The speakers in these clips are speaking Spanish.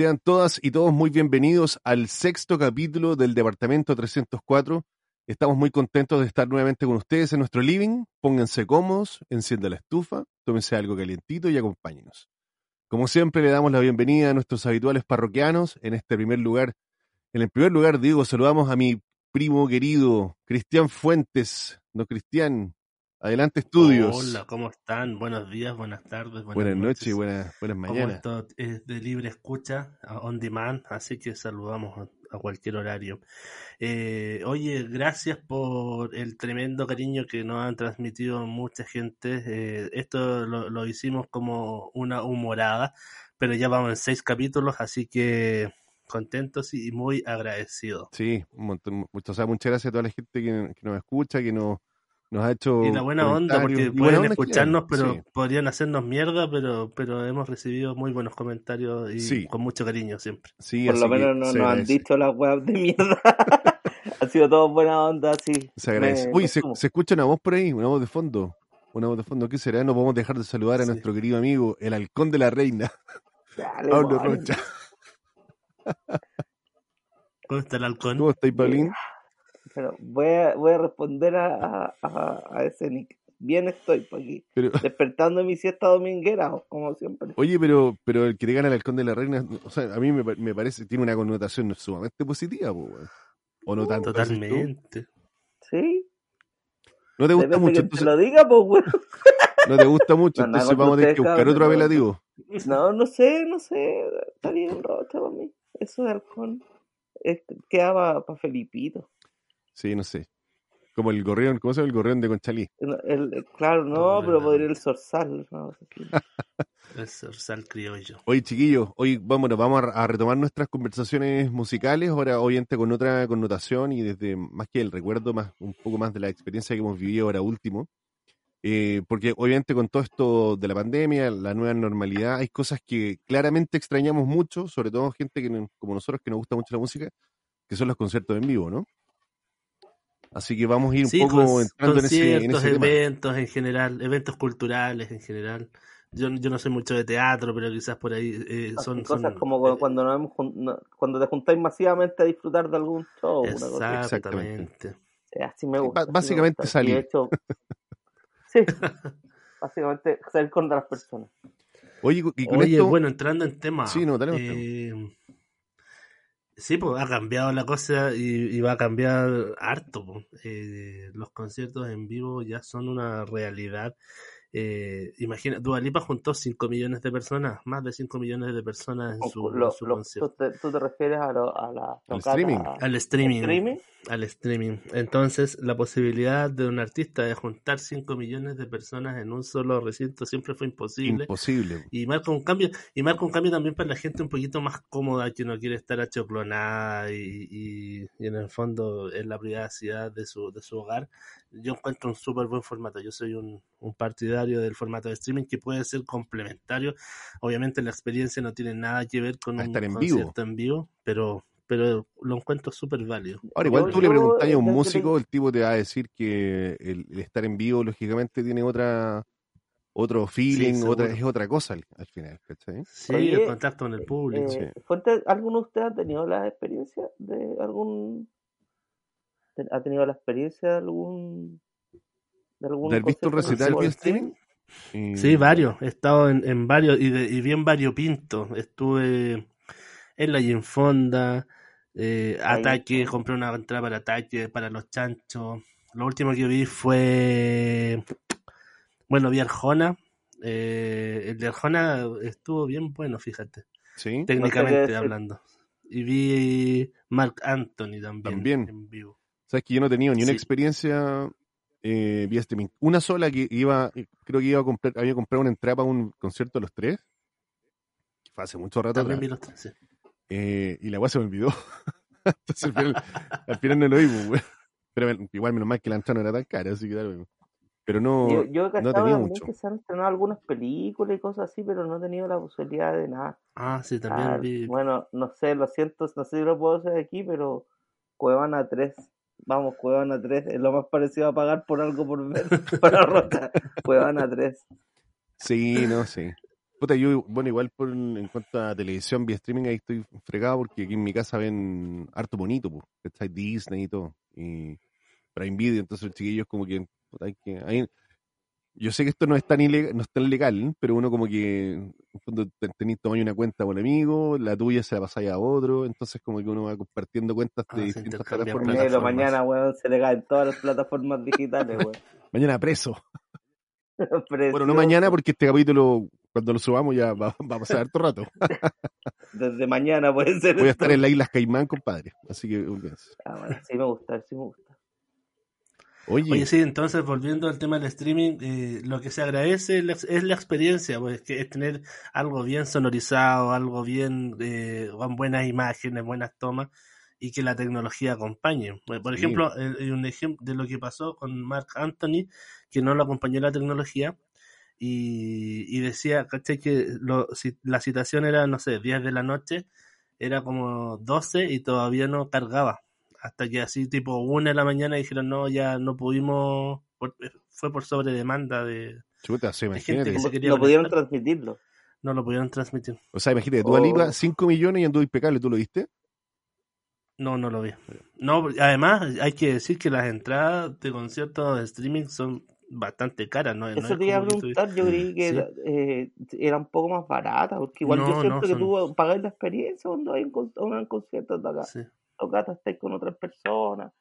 Sean todas y todos muy bienvenidos al sexto capítulo del Departamento 304. Estamos muy contentos de estar nuevamente con ustedes en nuestro living. Pónganse cómodos, enciendan la estufa, tómense algo calientito y acompáñenos. Como siempre, le damos la bienvenida a nuestros habituales parroquianos. En este primer lugar, en el primer lugar, digo, saludamos a mi primo querido, Cristian Fuentes. No, Cristian, Adelante estudios. Hola, ¿cómo están? Buenos días, buenas tardes, buenas, buenas noches y buenas, buenas mañanas. Esto es de libre escucha, on demand, así que saludamos a cualquier horario. Eh, oye, gracias por el tremendo cariño que nos han transmitido mucha gente. Eh, esto lo, lo, hicimos como una humorada, pero ya vamos en seis capítulos, así que contentos y muy agradecidos. Sí, muchas gracias a toda la gente que, que nos escucha, que nos nos ha hecho y la buena onda porque pueden escucharnos pero podrían hacernos mierda pero pero hemos recibido muy buenos comentarios y con mucho cariño siempre. Sí, por lo menos no nos han dicho las web de mierda. Ha sido todo buena onda sí. Se agradece. Uy se, escucha una voz por ahí una voz de fondo una voz de fondo. Qué será no podemos dejar de saludar a nuestro querido amigo el halcón de la reina. Pablo Rocha. ¿Cómo está el halcón? ¿Cómo está, Paulín? Pero voy a, voy a responder a, a, a ese nick. Bien estoy por aquí. Despertando mi siesta dominguera, como siempre. Oye, pero, pero el que le gana al halcón de la reina, o sea, a mí me, me parece, tiene una connotación sumamente positiva, ¿o no tanto? Totalmente. Sí. ¿No te gusta mucho? Que te lo diga, pues, No te gusta mucho, entonces vamos a tener que buscar otro apelativo. No, no sé, no sé. Está bien rocha para mí. Eso de halcón. Es, quedaba para Felipito. Sí, no sé. Como el gorrión, ¿cómo se llama el gorrión de Conchalí? El, claro, no, pero podría el zorzal. No, el zorzal criollo. Oye, chiquillos, hoy vámonos, vamos a, retomar nuestras conversaciones musicales, ahora obviamente con otra connotación y desde más que el recuerdo, más un poco más de la experiencia que hemos vivido ahora último. Eh, porque obviamente con todo esto de la pandemia, la nueva normalidad, hay cosas que claramente extrañamos mucho, sobre todo gente que, como nosotros que nos gusta mucho la música, que son los conciertos en vivo, ¿no? Así que vamos a ir un poco entrando en ese, en eventos en general, eventos culturales en general. Yo, yo no sé mucho de teatro, pero quizás por ahí eh, son cosas como cuando nos cuando te juntáis masivamente a disfrutar de algún show. Exactamente. así me gusta. básicamente salir. sí, básicamente salir con las personas. Oye, y con Oye bueno, entrando en tema. Sí, no, tenemos eh, Sí, pues ha cambiado la cosa y, va a cambiar harto. Eh, los conciertos en vivo ya son una realidad eh, imagina, Dualipa juntó 5 millones de personas, más de 5 millones de personas en su, concierto. ¿tú te, refieres a, la ¿Al streaming? Al streaming, Al streaming. Entonces, la posibilidad de un artista de juntar 5 millones de personas en un solo recinto siempre fue imposible. Imposible. Y marca un cambio, y marca un cambio también para la gente un poquito más cómoda que no quiere estar achoclonada y, y, y en el fondo en la privacidad de su, de su hogar yo encuentro un súper buen formato. Yo soy un, partidario del formato de streaming que puede ser complementario. Obviamente la experiencia no tiene nada que ver con un en concierto en vivo, pero pero lo encuentro súper válido. Ahora, igual tú le preguntas a un músico, el tipo te va a decir que el, estar en vivo, lógicamente, tiene otra otro feeling, otra, es otra cosa al, final, Sí, el contacto con el público. Eh, ¿Alguno de ustedes ha tenido la experiencia de algún ¿Ha tenido la experiencia de algún... de algún ¿Has visto un recital vía streaming? Sí, varios. He estado en, en varios y, de, y bien variopinto. Estuve en la Ginfonda, eh, Ataque, compré una entrada para Ataque, para los chanchos. Lo último que vi fue, bueno, vi Arjona. Eh, el de Arjona estuvo bien bueno, fíjate. Sí. Técnicamente hablando. Y vi Mark Anthony también, también. en vivo. Sabes que yo no he tenido ni una experiencia eh, vía streaming. Una sola que iba, eh, creo que iba a comprar, había comprado una entrada para un concierto de los tres. Que fue hace mucho rato También Vi los tres, sí. eh, y la weá se me olvidó. Entonces al final, al final no lo vimos, Pero igual menos mal que la entrada no era tan cara, así que tal Pero no, yo, yo he no tenía mucho. que se han estrenado algunas películas y cosas así, pero no he tenido la posibilidad de nada. Ah, sí, también ah, vi. Bueno, no sé, lo siento, no sé si lo puedo hacer aquí, pero Cuevana 3 Vamos, Cuevana 3, es lo más parecido a pagar por algo por ver para Roca. Cuevana 3. Sí, no, sí. Puta, yo, bueno, igual por, en cuanto a televisión, vía streaming, ahí estoy fregado porque aquí en mi casa ven harto bonito, pues, está Disney y todo, y Prime Video, entonces el chiquillo es como que, puta, hay que, yo sé que esto no es tan ilegal, no es tan legal, pero uno como que cuando tenéis tomado una cuenta con un amigo, la tuya se la pasáis a otro, entonces como que uno va compartiendo cuentas de ah, distintas plataformas. Pero mañana, weón, se le caen todas las plataformas digitales, weón. mañana preso. bueno, no mañana porque este capítulo, cuando lo subamos ya va, a pasar harto rato. Desde mañana puede ser. Voy a estar en las Islas Caimán, compadre. Así que... Ah, sí me gusta, sí me gusta. Oye. sí, entonces volviendo al tema del streaming, eh, lo que se agradece es la, experiencia, pues que es tener algo bien sonorizado, algo bien, eh, con buenas imágenes, buenas tomas y que la tecnología acompañe. Por ejemplo, un ejemplo de lo que pasó con Mark Anthony, que no lo acompañó la tecnología, y, decía, ¿cachai? Que si, la citación era, no sé, 10 de la noche, era como 12 y todavía no cargaba hasta que así tipo una de la mañana dijeron no, ya no pudimos, fue por sobre demanda de, Chuta, sí, gente No pudieron transmitirlo. No lo pudieron transmitir. O sea, imagínate, tú oh. 5 millones y anduvo impecable, ¿tú lo viste? No, no lo vi. No, además hay que decir que las entradas de conciertos de streaming son bastante caras, ¿no? Eso te iba a preguntar, yo creí que eh, era, un poco más barata, porque igual yo siento que tú pagas la experiencia cuando hay un, un concierto de acá. Sí gatos estáis con otras personas.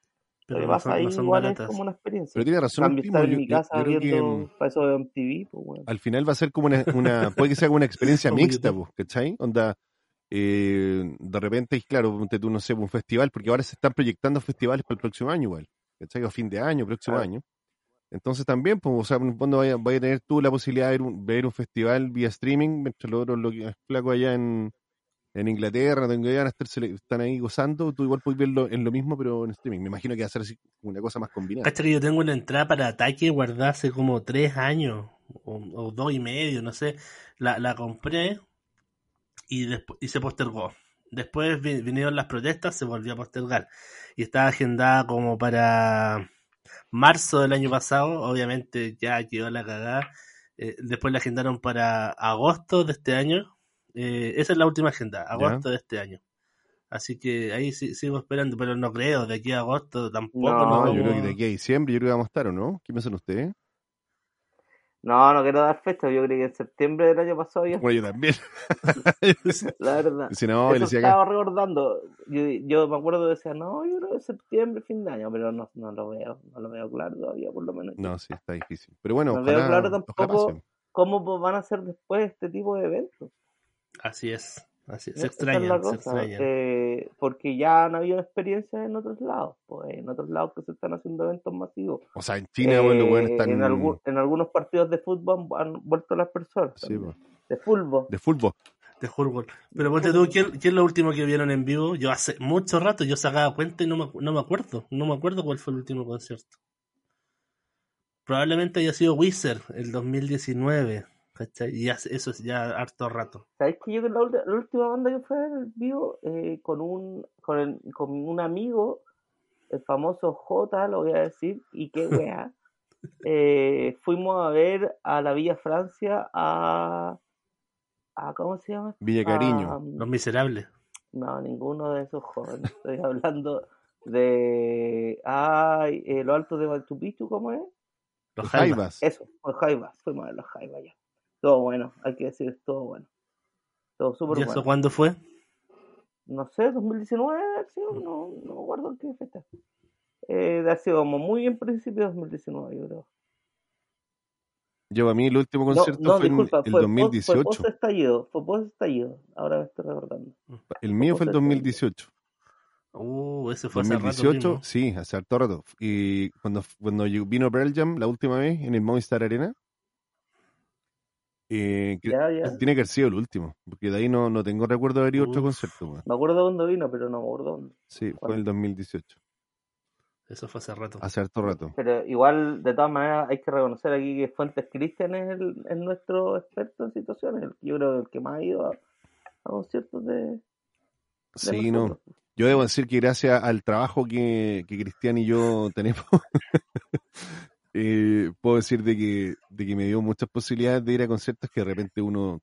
Pero vas ahí igual es como una experiencia. Pero tiene razón. Cambio estar en mi casa viendo para eso de MTV, pues bueno. Al final va a ser como una, una puede que sea como una experiencia mixta, pues, ¿cachai? Onda, eh, de repente, claro, tú no sé, un festival, porque ahora se están proyectando festivales para el próximo año igual, ¿cachai? O fin de año, próximo año. Entonces también, pues, o sea, cuando vaya, vaya a tener tú la posibilidad de ver un, ver un festival vía streaming, mientras los otros lo que es flaco allá en, en Inglaterra, donde van a estar, están ahí gozando, tú igual puedes verlo en lo mismo, pero en streaming. Me imagino que va a ser así una cosa más combinada. Cacha que yo tengo una entrada para ataque guardada hace como tres años, o, dos y medio, no sé. La, la compré y, y se postergó. Después vinieron las protestas, se volvió a postergar. Y estaba agendada como para marzo del año pasado, obviamente ya quedó la cagada. Eh, después la agendaron para agosto de este año, eh, esa es la última agenda, agosto de este año. Así que ahí sí, sigo esperando, pero no creo, de aquí a agosto tampoco. No, yo creo que de aquí a diciembre yo creo que vamos a estar, ¿o no? ¿Qué piensan ustedes? No, no quiero dar fecha, yo creo que en septiembre del año pasado ya. Bueno, yo también. la verdad. Si no, Eso estaba recordando. Yo, yo, me acuerdo de decir, no, yo creo que septiembre, fin de año, pero no, no lo veo, no lo veo claro todavía, por lo menos. No, sí, está difícil. Pero bueno, no veo claro tampoco cómo van a ser después este tipo de eventos. Así es, así es. Se extraña, se eh, porque ya han habido experiencias en otros lados, pues en otros lados que se están haciendo eventos masivos. O sea, en China, bueno, bueno, eh, están... en, en algunos partidos de fútbol han, vuelto las personas. Sí, pues. De fútbol. De fútbol. De fútbol. Pero ponte tú, ¿quién, ¿quién, es lo último que vieron en vivo? Yo hace mucho rato, yo sacaba cuenta y no me, no me acuerdo. No me acuerdo cuál fue el último concierto. Probablemente haya sido Wizard, el 2019. Y eso es ya harto rato. ¿Sabes que yo la, la última banda que fue en vivo eh, con un con, con, un amigo, el famoso J, lo voy a decir, y qué wea, eh, fuimos a ver a la Villa Francia a, a ¿cómo se llama? Villa Cariño. Los Miserables. No, ninguno de esos jóvenes. Estoy hablando de ay, eh, lo alto de Machu Picchu, ¿cómo es? Los Jaivas. Eso, los Jaivas. Fuimos a ver los Jaivas ya. Todo bueno, hay que decir, todo bueno. Todo súper bueno. ¿Y eso cuándo fue? No sé, 2019, no, no me acuerdo qué fecha. Eh, ha sido como muy en principio de 2019, yo creo. Yo a mí el último concierto fue en el 2018. Fue post estallido, fue post estallido, ahora me estoy recordando. El mío fue el 2018. Uh, ese fue 2018, hace rato sí, hace harto rato. Y cuando, cuando vino Pearl Jam la última vez en el Movistar Arena, eh, Tiene que haber sido el último, porque de ahí no, no tengo recuerdo de haber ido a otro concierto. Me acuerdo dónde vino, pero no me acuerdo dónde. Sí, fue en el 2018. Eso fue hace rato. Hace harto rato. Pero igual, de todas maneras, hay que reconocer aquí que Fuentes Cristian es, el, nuestro experto en situaciones. Yo creo el que más ha ido a, conciertos de. sí, no. Yo debo decir que gracias al trabajo que, que Cristian y yo tenemos, eh, puedo decir de que, de que me dio muchas posibilidades de ir a conciertos que de repente uno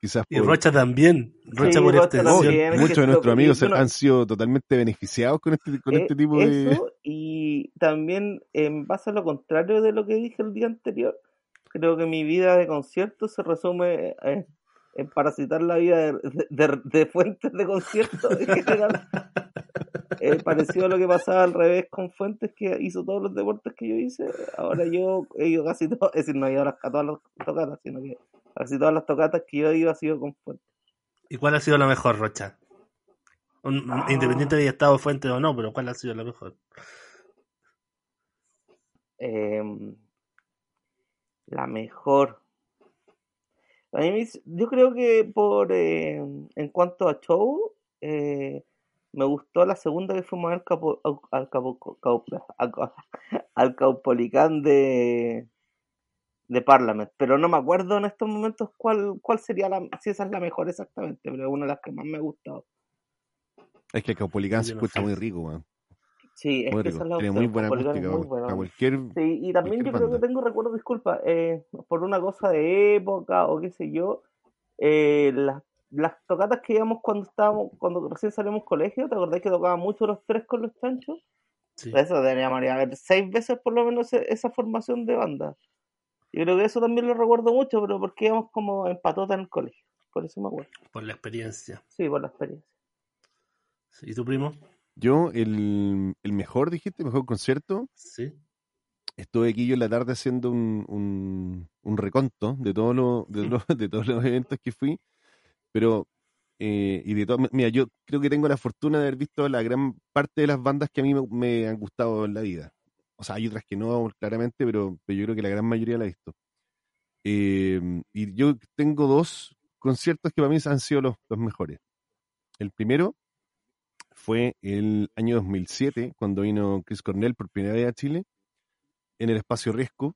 quizás Y por- Rocha también. Rocha Sí, por Rocha extensión. también. muchos de nuestros amigos han sido totalmente beneficiados con este, con Eh, este tipo de... Eso, y también en base a lo contrario de lo que dije el día anterior, creo que mi vida de concierto se resume eh, en parasitar la vida de, de- de fuentes de concierto en general. Eh, parecido a lo que pasaba al revés con Fuentes, que hizo todos los deportes que yo hice. Ahora yo he ido casi todo, es decir, no he ido a, las- a todas las tocatas, sino que casi todas las tocatas que yo he ido ha sido con Fuentes. ¿Y cuál ha sido la mejor, Rocha? Un- Ah. Independiente de haya estado fuente o no, pero ¿cuál ha sido la mejor? Em, la mejor. A mí me- yo creo que por eh, en cuanto a show, eh, me gustó la segunda que fuimos al Capo, al, al Capo- Cau- al, Caupolicán de, de Parliament, pero no me acuerdo en estos momentos cuál, cuál sería la, si esa es la mejor exactamente, pero es una de las que más me ha gustado. Es que Caupolicán se Yo no escucha muy rico, weón. Sí, es Muy que rico. esa es la Tiene muy buena Caupolicán es acústica, muy buena. A cualquier... Sí, y también cualquier yo creo que tengo recuerdos, disculpa, eh, por una cosa de época o qué sé yo, eh, las, las tocatas que íbamos cuando estábamos, cuando recién salimos colegio, ¿te acordás que tocaban mucho los tres con los chanchos? Sí. Eso deberíamos ir a ver seis veces por lo menos esa formación de banda. Yo creo que eso también lo recuerdo mucho, pero porque íbamos como en patota en el colegio, por eso me acuerdo. Por la experiencia. Sí, por la experiencia. ¿Y tu primo? Yo, el, el mejor, dijiste, mejor concierto, Sí. estuve aquí yo en la tarde haciendo un, un, un reconto de todos los de, los- de todos los eventos que fui, pero eh, y de todo, mira, yo creo que tengo la fortuna de haber visto la gran parte de las bandas que a mí me, me han gustado en la vida. O sea, hay otras que no, claramente, pero, pero yo creo que la gran mayoría la he visto. Eh, y yo tengo dos conciertos que para mí han sido los, los mejores. El primero fue el año 2007, cuando vino Chris Cornell por primera vez a Chile en el espacio Riesco,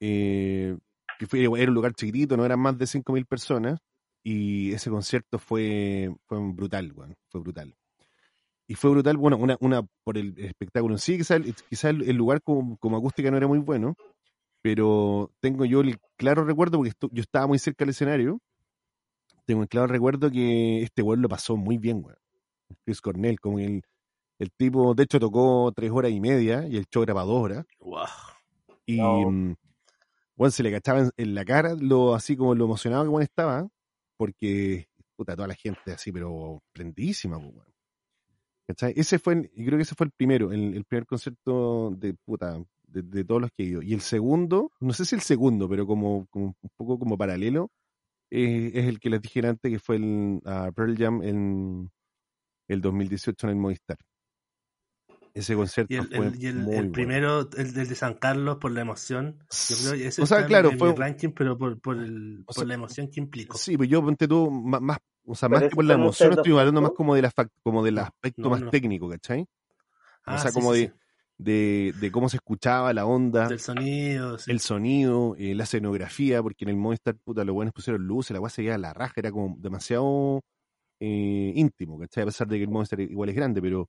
eh, que fue, era un lugar chiquitito, no eran más de 5.000 personas, y ese concierto fue, fue brutal, weón, fue brutal. Y fue brutal, bueno, una, una por el espectáculo en sí, quizás el, quizá el, el lugar como, como acústica no era muy bueno, pero tengo yo el claro recuerdo, porque yo estaba muy cerca del escenario, tengo el claro recuerdo que este weón lo pasó muy bien, weón. Chris Cornell, como el, el tipo, de hecho tocó tres horas y media, y el show era para dos horas, Wow. y No. mm, bueno, se le cachaba en, en la cara lo así como lo emocionado que bueno estaba, porque puta, toda la gente así, pero prendidísima, pues. ¿Cachai? Ese fue, el- y creo que ese fue el primero, el, primer concierto de puta, de, todos los que he ido. Y el segundo, no sé si el segundo, pero como, como un poco como paralelo, eh, es el que les dije antes, que fue el ah, Pearl Jam en el 2018 en el Movistar. Ese concierto Y el, fue el- y el- muy el bueno. primero, el del de San Carlos, por la emoción. Yo creo que ese O sea, claro, en, fue- mi ranking, pero por, por, el, O por sea, la emoción que implicó. Sí, pues yo ponte tú más, más o sea, más que por la emoción, estoy hablando más como del afac- como del aspecto no, más no. técnico, ¿cachai? Ah, sea, sí, como sí, de- sí. De, de cómo se escuchaba la onda, Del sonido. sí. el sonido, eh, la escenografía, porque en el Movistar, puta, los buenos pusieron luces, la weá se a la raja, era como demasiado eh, íntimo, ¿cachai? A pesar de que el Movistar igual es grande, pero,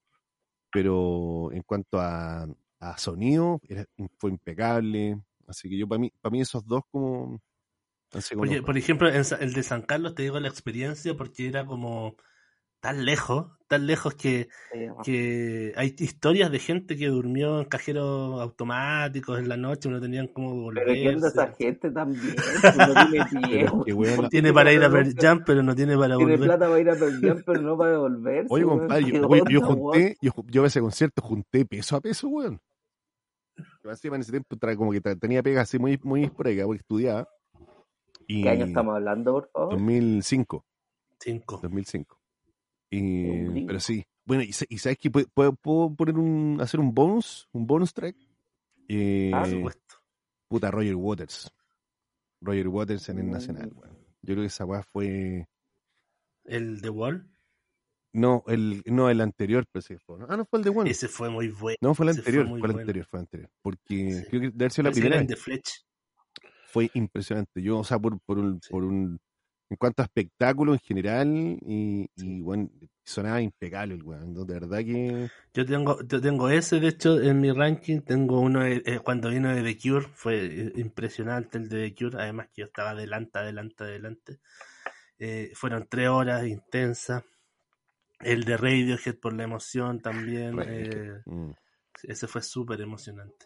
pero en cuanto a, a sonido, era- fue impecable. Así que yo, para mí, para mí esos dos como... Oye, por ejemplo, en el de San Carlos te digo la experiencia porque era como tan lejos, tan lejos que, Sí, que hay historias de gente que durmió en cajeros automáticos en la noche y no tenían cómo Pero ¿quién de esa gente también? Pues no tiene Tiene para ir a Pearl Jam, pero no tiene para Tiene volver. plata para ir a Pearl Jam, pero no para devolverse. Oye, compadre, ¿Qué yo, oye, yo onda, junté, yo, yo a ese concierto junté peso a peso, weón. Encima en ese tiempo tra- como que tenía pega así muy, muy esporádica porque estudiaba. Y ¿Qué año estamos hablando, por favor? 2005, Cinco. 2005. Gringo. pero sí. Bueno, y, y sabes que puedo, poner un, hacer un bonus, un bonus track. Eh, Ah, Por supuesto. puta, Roger Waters. Roger Waters en el Mm. Nacional, weón. Yo creo que esa weá fue. El The Wall. No, el, no, el anterior, pero sí fue. ¿no? Ah, no fue el de One. Ese fue muy bueno. No, fue el fue anterior, muy fue, el bueno. anterior, fue el anterior. Porque Sí. creo que debe ser la primera vez. The. Fue impresionante. Yo, o sea, por, por un, Sí. por un, en cuanto a espectáculo en general, y, y bueno, sonaba impecable el weón. De verdad que. Yo tengo, yo tengo ese, de hecho, en mi ranking. Tengo uno eh, cuando vino de The Cure. Fue eh, impresionante el de The Cure. Además que yo estaba adelante, adelante, adelante. Eh, fueron tres horas intensas. El de Radiohead por la emoción también. Eh, Mm. ese fue súper emocionante.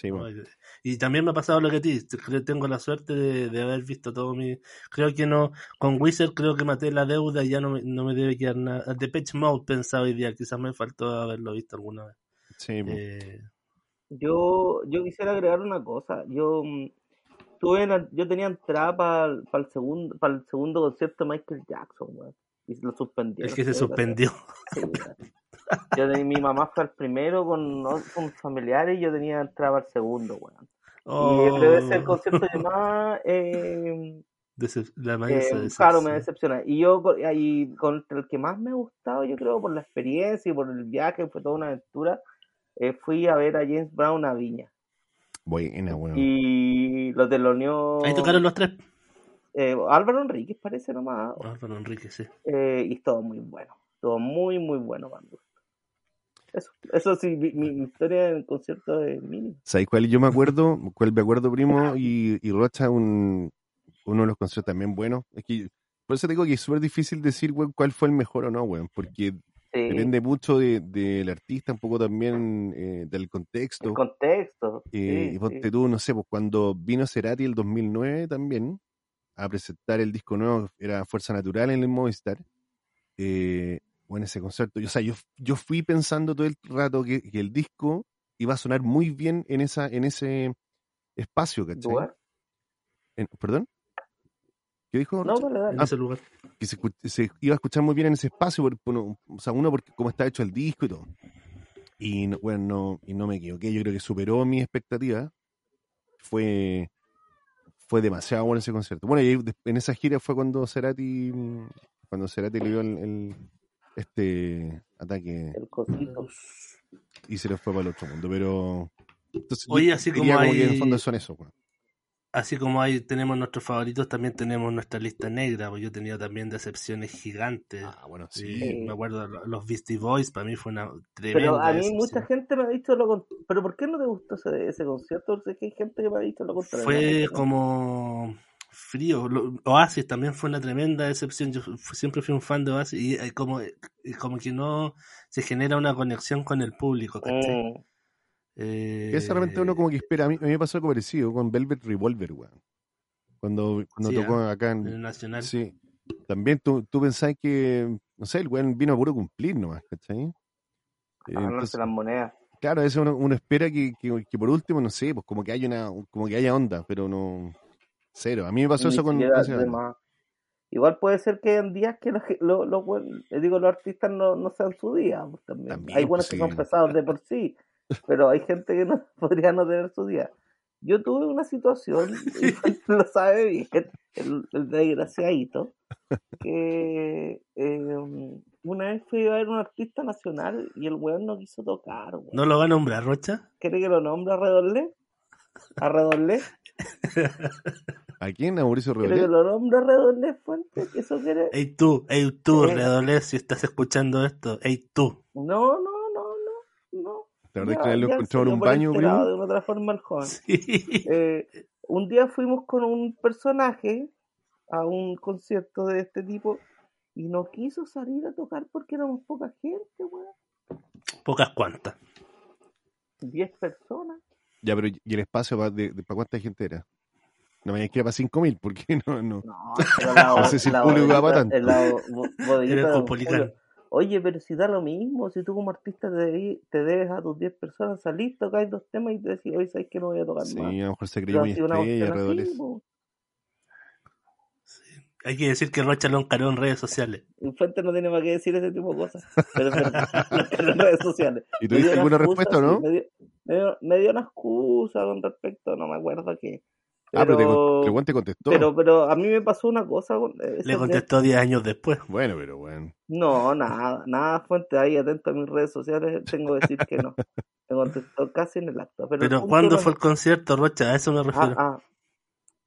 Sí, ¿no? bueno. Y también me ha pasado lo que a ti. Creo- Tengo la suerte de, de haber visto todo mi. Creo que no. Con Wizard creo que maté la deuda y ya no me, no me debe quedar nada. De Pitch Mode pensaba hoy día. Quizás me faltó haberlo visto alguna vez. Sí. Eh, Yo, yo quisiera agregar una cosa. Yo mm, tuve yo tenía entrada para el segundo, para el segundo concierto de Michael Jackson, weón. Y lo suspendieron. es que se suspendió. Sí. Yo de- mi mamá fue al primero con, con familiares y yo tenía entrada para el segundo, weón. Oh, Y debe ser el concierto que más eh, decep- la eh, claro, me decepciona. Y yo y con el que más me ha gustado, yo creo, por la experiencia y por el viaje, fue toda una aventura, eh, fui a ver a James Brown a Viña. Buena, weón. Y lo teloneó Ahí tocaron los tres. eh, Álvaro Enríquez, parece nomás. Álvaro Enrique, sí. eh, y estuvo muy bueno. Estuvo muy, muy bueno, gusto. Eso, sí, mi, historia en el concierto de Mini. ¿Sabes cuál yo me acuerdo? ¿Cuál me acuerdo, primo? Y, y Rocha, un, uno de los conciertos también buenos. Es que, por eso te digo que es súper difícil decir, weón, cuál fue el mejor o no, weón, porque Sí, depende mucho de- del artista, un poco también eh, del contexto. el contexto. Eh, sí, y ponte sí. tú, no sé, pues cuando vino Cerati el 2009 también a presentar el disco nuevo, era Fuerza Natural en el Movistar. Eh, bueno, ese concierto, yo, o sea, yo, yo fui pensando todo el rato que, que el disco iba a sonar muy bien en, esa, en ese espacio, ¿cachai? ¿Lugar? En- ¿Perdón? ¿Qué dijo? No, dale. En ese lugar. que se, iba a escuchar muy bien en ese espacio, por, o sea, uno porque cómo está hecho el disco y todo. Y no, bueno, no, y no me equivoqué, yo creo que superó mi expectativa. Fue, fue demasiado bueno ese concierto. Bueno, y en esa gira fue cuando Cerati, cuando Cerati le dio el, el- este ataque El y se le fue para el otro mundo, pero entonces, Oye, así como diría que en el hay- fondo son eso. Así como ahí tenemos nuestros favoritos, también tenemos nuestra lista negra. Pues yo he tenido también decepciones gigantes. Ah, bueno, Sí, sí. me acuerdo, lo- los Beastie Boys para mí fue una Pero tremenda a mí decepción. mucha gente me ha dicho lo contrario. ¿Pero por qué no te gustó ese, ese concierto? Sé que hay gente que me ha dicho lo contrario. Fue ¿no? como frío. Lo- Oasis también fue una tremenda decepción. Yo siempre fui un fan de Oasis y eh, como, y como que no se genera una conexión con el público. ¿cachai? Mm. Eh, Que esa realmente uno como que espera. A mí, a mí me pasó algo parecido con Velvet Revolver, weón. Cuando, cuando Sí, tocó ah, acá en en, el Nacional. Sí. También tú, tú pensás que, no sé, el weón vino a puro cumplir nomás, ¿cachai? Eh, entonces, las monedas. claro, eso uno, uno espera que, que, que por último, no sé, pues como que haya una, como que haya onda, pero no, cero. A mí me pasó Ni eso con. Igual puede ser que en días que los, los, los eh, digo, los artistas no, no sean su día. pues, también. También, hay pues, buenos que son pesados de por sí, pero hay gente que no podría no tener su día. Yo tuve una situación, y lo sabe bien, el, el desgraciadito, que eh, una vez fui a ver un artista nacional y el weón no quiso tocar. weón. ¿No lo va a nombrar, Rocha? ¿Quiere que lo nombre a Redolé? ¿A Redolé? ¿A quién? ¿A Mauricio ¿Quiere que Rebollet? lo nombre a Redolé Fuente? ¿Que ¿Eso quiere? Ey tú, ey tú, Eh. Redolé, si estás escuchando esto, ey tú. No, no, no, no, no. La verdad es Ya- que una vez lo encontró en un baño, primo. De una otra forma el joven. Sí. Eh, un día fuimos con un personaje a un concierto de este tipo y no quiso salir a tocar porque éramos poca gente, weón. Pocas cuantas. Diez personas. Ya, pero ¿y el espacio para de, de- para cuánta gente era? No me era para 5.000, porque no, no. No, pero la, No sé si el público va para tanto. la bo- de. Oye, pero si da lo mismo, si tú como artista te, debí- te debes a tus 10 personas, salís, tocáis dos temas y te decís, hoy sabes que no voy a tocar Sí, más. a lo mejor se Pero creyó muy estrella, Rebollet. po. Hay que decir que Rocha lo encaró en redes sociales. Infante no tiene más que decir ese tipo de cosas. Pero verdad, en redes sociales. ¿Y tuviste alguna excusa, respuesta o no? sí, me, dio, me, dio, me dio una excusa con respecto, no me acuerdo qué. Ah, pero te, te contestó. pero, pero a mí me pasó una cosa. con- ese Le contestó 10 años después. Bueno, pero bueno. No, nada, nada, fuente ahí, atento a mis redes sociales, tengo que decir que no. Me contestó casi en el acto. Pero, Pero ¿cuándo fue el concierto, Rocha? A eso me Ah, refiero. ah,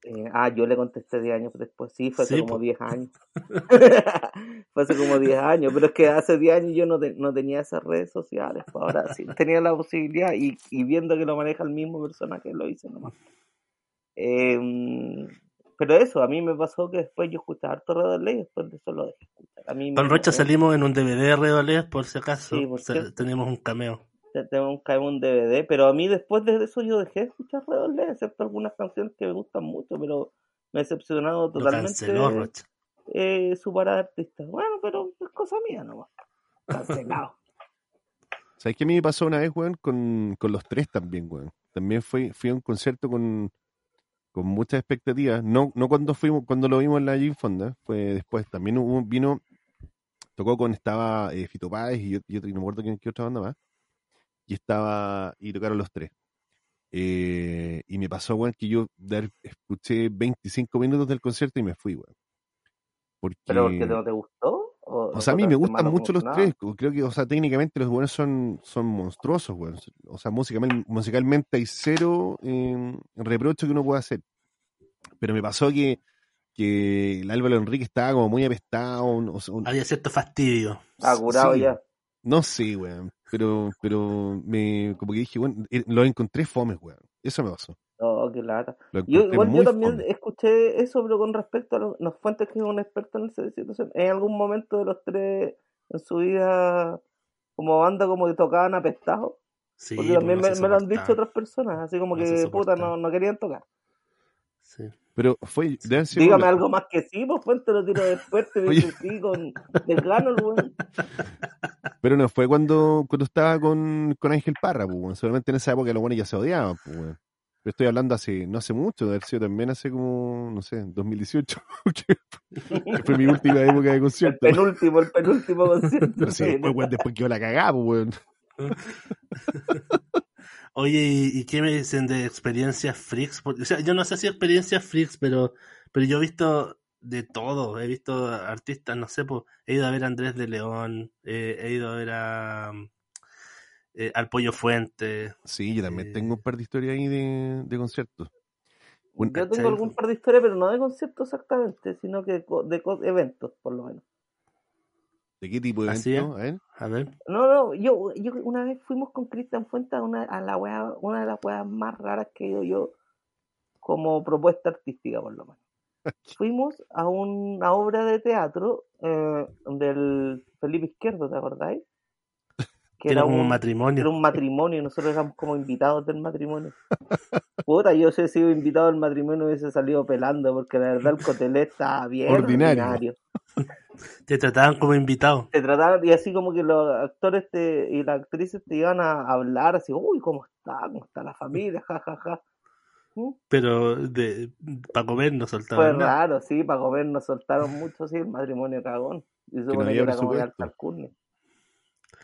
eh, ah, yo le contesté 10 años después, sí, fue hace Sí, como po. 10 años. fue hace como 10 años, pero es que hace 10 años yo no, te- no tenía esas redes sociales, pues ahora sí tenía la posibilidad y, y viendo que lo maneja el mismo personaje lo hice nomás. Eh, pero eso, a mí me pasó que después yo escuchaba harto Redolé y después de eso lo dejé escuchar. A mí me Con Rocha salimos en un DVD de Redolés, por si acaso. Sí, por Se- cierto. tenemos un cameo. te- tengo un, cae un DVD, pero a mí después de eso yo dejé de escuchar Redolé, excepto algunas canciones que me gustan mucho, pero me he decepcionado Lo totalmente canceló Rocha. eh, su parada de artista. Bueno, pero es cosa mía nomás. Cancelado. ¿Sabes qué a mí me pasó una vez, weón? Con, con los tres también, weón. También fui, fui a un concierto con, con muchas expectativas. No, no cuando fuimos, cuando lo vimos en la Jim Fonda, fue después. También hubo, vino, tocó con, estaba eh, Fito Páez y yo, y otro- y no me acuerdo quién, qué otra banda más. Y estaba, y tocaron los tres. Eh, y me pasó, weón, que yo haber- escuché 25 minutos del concierto y me fui, weón. Porque, ¿Pero porque no te gustó? ¿O, o sea, a mí me gustan mucho los tres. co- Creo que, o sea, técnicamente los buenos son, son monstruosos, weón. O sea, musicalmente, musicalmente hay cero eh, reproche que uno pueda hacer. Pero me pasó que, que el Álvaro Enrique estaba como muy apestado. o sea, un- Había cierto fastidio. Ah, curado sí, ya. No sé, weón. Pero, pero me, como que dije, bueno, lo encontré fomes, weón. Eso me pasó. Oh, qué lata. Yo, igual yo también escuché eso, pero con respecto a los, los fuentes que es un experto en esa situación. En algún momento de los tres en su vida como banda como que tocaban apestados. Sí, Porque también pues, me, lo han dicho otras personas, así como No que puta no, no querían tocar. Sí. Pero fue, Dígame lo- algo más que sí, pues fuente lo tiro de fuerte, me Oye. dice sí, con desgano el weón. Pero no fue cuando, cuando estaba con, con Ángel Parra, pues. Seguramente en esa época los buenos ya se odiaban, pues. Pero estoy hablando hace, no hace mucho, de haber sido también hace como, no sé, 2018, que que fue mi última época de El concierto. penúltimo, el penúltimo concierto. Pero sí, después, weón, después quedó la cagada, pues, weón. Oye, ¿y, qué me dicen de experiencias freaks? O sea, yo no sé si experiencias freaks, pero, pero yo he visto de todo. He visto artistas, no sé, pues, he ido a ver a Andrés de León, eh, he ido a ver a, eh, al Pollo Fuente. Sí, yo también Eh. tengo un par de historias ahí de, de conciertos. Un- Yo tengo algún par de historias, pero no de conciertos exactamente, sino que co- de co- eventos, por lo menos. ¿De qué tipo de Así evento? A ver. A ver, No, no, yo, yo una vez fuimos con Cristian Fuentes a, una, a la wea, una de las weas más raras que he ido yo como propuesta artística, por lo menos. Fuimos a una obra de teatro eh, del Felipe Izquierdo, ¿te acordáis? Que era como un matrimonio. era un matrimonio, y nosotros éramos como invitados del matrimonio. Puta, yo si he sido invitado al matrimonio hubiese salido pelando, porque la verdad el cotelé estaba bien Ordinario. ordinario. Te trataban como invitado. Te trataban, y así como que los actores te, y las actrices te iban a hablar así, uy, ¿cómo está? ¿Cómo está la familia? Ja, ja, ja. ¿Mm? Pero de, para comer no Fue soltaban nada. raro, sí, para comer nos soltaron mucho, sí, el matrimonio cagón. Y se no supone que, había era como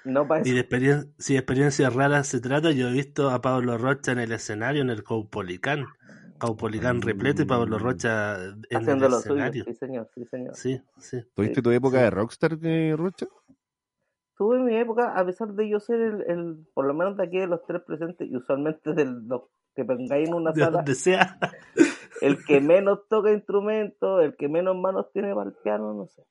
No para Y de experien- si de experiencias raras se trata, yo he visto a Pablo Rocha en el escenario, en el Caupolicán. Caupolicán repleto y Pablo Rocha en Haciendo el lo suyo, escenario. sí señor, sí señor. Sí, sí. ¿Tuviste Sí, tu época sí. de rockstar, de Rocha? Tuve mi época, a pesar de yo ser el, el, por lo menos de aquí de los tres presentes, y usualmente de los que vengáis en una De sala, donde sea. el que menos toca instrumentos, el que menos manos tiene para el piano, no sé.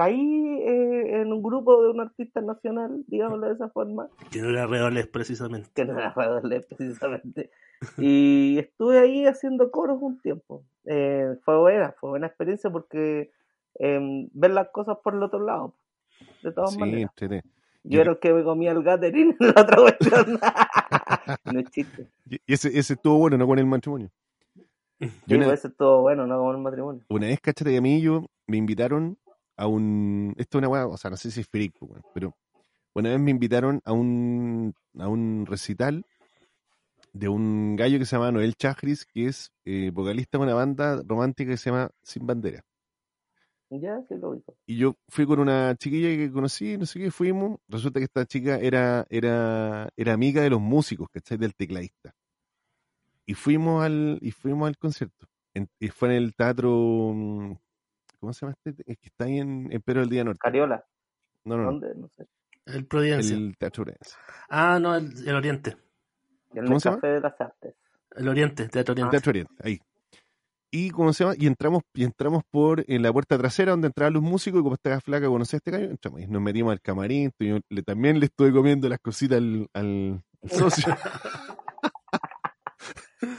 Caí eh, en un grupo de un artista nacional, digámoslo de esa forma, Que no era Reoles precisamente. que no era Radolé precisamente. Y estuve ahí haciendo coros un tiempo. Eh, fue buena, fue buena experiencia porque eh, ver las cosas por el otro lado, de todas Sí, maneras. Yo Yo- era el que me comía el gathering en la otra cuestión. no es chiste. Y ese, ese estuvo bueno, no con el matrimonio. Sí, Yo una, pues, eso estuvo bueno, no como el matrimonio. una vez, cachate, a mí yo me invitaron a un. Esto es una weá, o sea, no sé si es freak, pues, pero una vez me invitaron a un, a un recital de un gallo que se llama Noel Chagris, que es eh, vocalista de una banda romántica que se llama Sin Bandera. Ya, sí lo hizo. Y yo fui con una chiquilla que conocí, no sé qué, fuimos. Resulta que esta chica era, era, era amiga de los músicos, ¿cachai? Del tecladista. Y fuimos al, y fuimos al concierto. En- y fue en el teatro, mm, ¿cómo se llama este? Es que está ahí en, en Pedro del Día Norte. Cariola, No, no, no. ¿dónde? No sé. El Providencia. El Teatro Orense. Ah, no, el, el Oriente. En ¿Cómo el se llama? Café de las Artes. El Oriente, Teatro Oriente. Teatro Oriente, ahí. Y cómo se llama, y entramos, y entramos por en la puerta trasera donde entraban los músicos, y como estaba flaca, conocí a este gallo, entramos y nos metimos al camarín, y yo le, también le estuve comiendo las cositas al, al- al socio.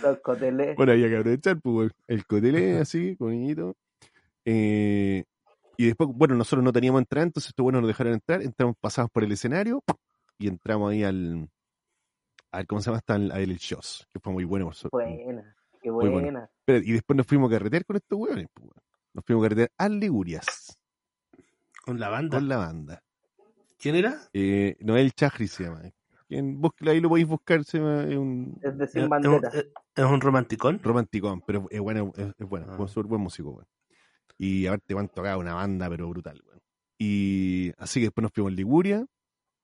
Los coteles. Bueno, había que aprovechar, pues, el cotelé así, con niñito. Eh, y después, bueno, nosotros no teníamos entrada, entonces estos buenos nos dejaron entrar, entramos, pasamos por el escenario y entramos ahí al, al ¿cómo se llama? Hasta el, al el shows, que fue muy bueno. por suerte. Buena, qué Muy buena. bueno. Pero, y después nos fuimos a carretear con estos hueones, pues. Nos fuimos a carretear a Ligurias, Con la banda. con la banda. ¿Quién era? Eh, Noel Chagri se llama. Quien busque- ahí lo podéis buscar, se llama, es un Es de ¿Es, sin es un- bandera. es- es un romanticón? romanticón, pero es bueno, es, es bueno, Ah. buen, súper buen músico, weón. Y aparte van tocaba una banda, pero brutal, weón. Y así que después nos fuimos a Liguria,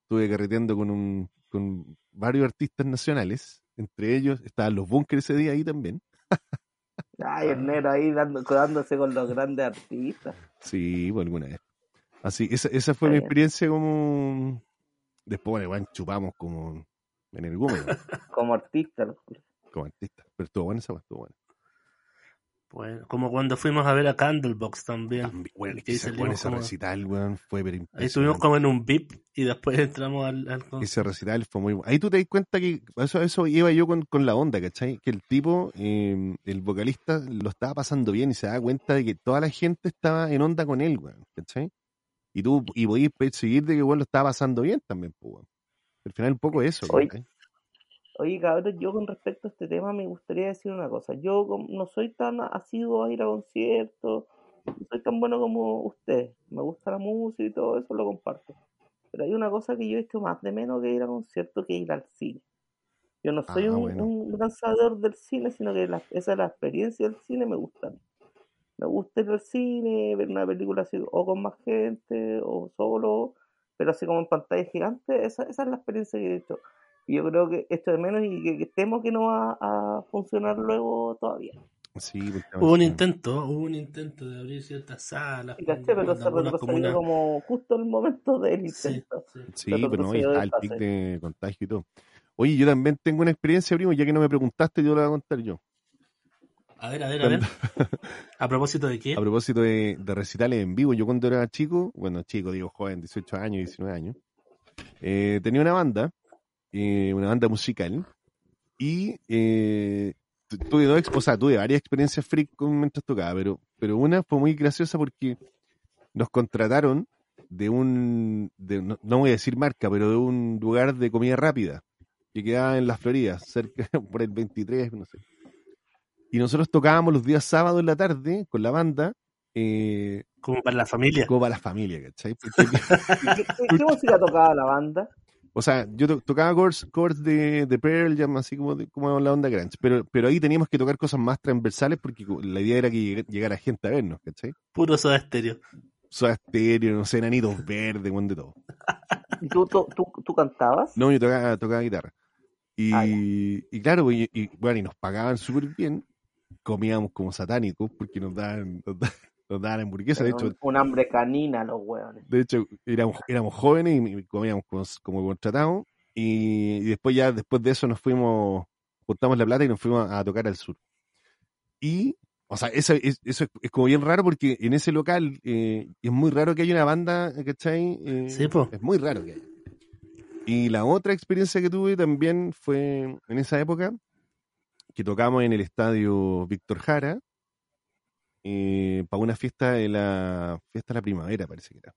estuve carreteando con un, con varios artistas nacionales, entre ellos estaban los bunkers ese día ahí también. Ay, el negro ahí dando, dándose con los grandes artistas. Sí, por alguna vez. Así, esa, esa fue mi experiencia como después, bueno, igual chupamos como en el weón, Como artistas. como artista. Pero estuvo buena esa, estuvo buena. Bueno, como cuando fuimos a ver a Candlebox también. También, bueno, Que ese, bueno, ese como- recital, weón, fue pero Ahí estuvimos como en un VIP y después entramos al, al. Ese recital fue muy bueno. Ahí tú te das cuenta que eso, eso iba yo con, con la onda, ¿cachai? Que el tipo, eh, el vocalista, lo estaba pasando bien y se daba cuenta de que toda la gente estaba en onda con él, weón, ¿cachai? Y tú, y podías seguir de que weón lo estaba pasando bien también, pues, weón. Al final un poco eso, ¿cachai? Oye, cabrón, yo con respecto a este tema me gustaría decir una cosa. Yo no soy tan asiduo a ir a conciertos, no soy tan bueno como usted. Me gusta la música y todo eso, lo comparto. Pero hay una cosa que yo he hecho más de menos que ir a conciertos que ir al cine. Yo no soy Ah, un, bueno. un gran sabedor del cine, sino que la- esa es la experiencia del cine, me gusta. Me gusta ir al cine, ver una película así, o con más gente, o solo, pero así como en pantalla gigante, esa, esa es la experiencia que he hecho. Yo creo que esto de menos y que, que temo que no va a funcionar luego todavía. Sí, Hubo un sí. intento, hubo un intento de abrir ciertas salas. Y caché, pero se retrocedió comunas- como justo el momento del Sí, intento. sí. Sí, Pero pero no, y retrocedió está el pic de contagio y todo. Oye, yo también tengo una experiencia, primo, ya que no me preguntaste, yo la voy a contar yo. A ver, a ver, a ver. ¿A propósito de qué? A propósito de, de recitales en vivo, yo cuando era chico, bueno, chico, digo joven, 18 años, 19 años, eh, tenía una banda, eh, una banda musical, y eh, tu- tuve dos, o sea, tuve varias experiencias freak con- mientras tocaba, pero, pero una fue muy graciosa porque nos contrataron de un, de, no, no voy a decir marca, pero de un lugar de comida rápida, que quedaba en la Florida, cerca, por el 23, no sé. Y nosotros tocábamos los días sábados en la tarde con la banda, eh, Como para la familia. como para la familia, ¿cachai? Porque- ¿Y ¿Qué, qué- qué música tocaba la banda? O sea, yo to- tocaba covers, covers de, de Pearl Jam, así como, de- como la onda grunge, pero, pero ahí teníamos que tocar cosas más transversales porque la idea era que lleg- llegara gente a vernos, ¿cachai? Puro soda estéreo. Soda Stereo, no sé, enanitos verdes, buen de todo. ¿Y tú, tú, tú, tú cantabas? No, yo tocaba, tocaba guitarra. Y, Ah, y claro, y, y, bueno, y nos pagaban súper bien, comíamos como satánicos porque nos daban, nos daban, nos daban hamburguesas, de hecho, un, un hambre canina los hueones. De hecho, éramos, éramos jóvenes y comíamos como, como contratados. Y, y después ya, después de eso nos fuimos, juntamos la plata y nos fuimos a, a tocar al sur. Y, o sea, eso, es, eso es, es como bien raro porque en ese local eh, es muy raro que haya una banda, ¿cachai? Eh, Sí, po. Es muy raro que haya. Y la otra experiencia que tuve también fue en esa época, que tocamos en el estadio Víctor Jara, eh, para una fiesta de la fiesta de la primavera, parece que era.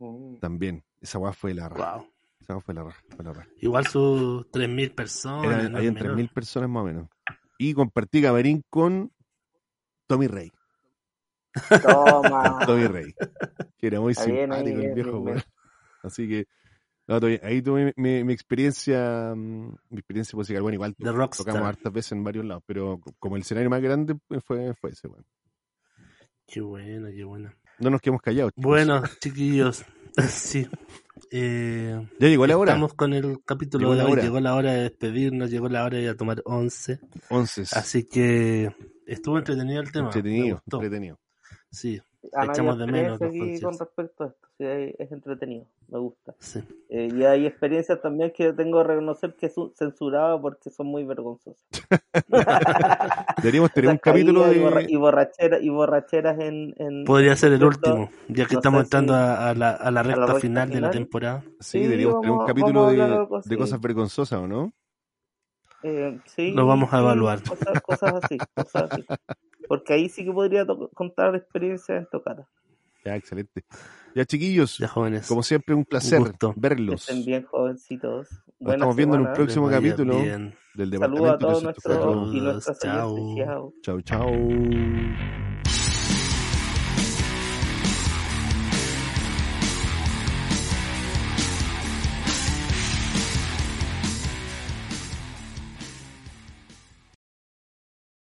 Mm. También. Esa weá fue la raja. Wow. Esa weá fue la raja. Fue la raja. Igual sus 3.000 personas. Eran, no habían es menor. 3.000 personas más o menos. Y compartí camarín con Tommy Rey. Toma. Tommy Rey. Que era muy ahí, simpático el viejo, bien. Así que no, ahí tuve mi, mi experiencia, mm, mi experiencia musical. Bueno, igual tocamos hartas veces en varios lados, pero co- como el escenario más grande pues, fue, fue ese, weón. Qué bueno, qué bueno. No nos quedamos callados. chicos. Bueno, chiquillos. sí. Eh, Ya llegó la hora. Estamos con el capítulo Llegó de la hoy. hora. Llegó la hora de despedirnos, llegó la hora de ir a tomar once. 11. Así que estuvo entretenido el tema. Entretenido, entretenido. Sí, Echamos de menos con respecto a esto. Sí, es entretenido. Me gusta. sí. Eh, y hay experiencias también que tengo que reconocer que son censuradas porque son muy vergonzosas. Deberíamos tener un capítulo y, borra- de. y borracheras y borracheras en, en Podría ser el último, ya que No estamos entrando si- a, a la, a la recta final de la temporada. Sí, Sí, deberíamos tener un capítulo de, algo de cosas vergonzosas, ¿o no? Eh, sí, Lo vamos a evaluar. Cosas, cosas así, cosas así. Porque ahí sí que podría contar experiencias en tocata. Ya, excelente. Ya, chiquillos, Ya jóvenes. como siempre, un placer verlos. estén bien jovencitos. Nos estamos viendo en un próximo capítulo bien. del Saludos a departamento todos de nuestros y nuestras chao. Chao. Chau, chau.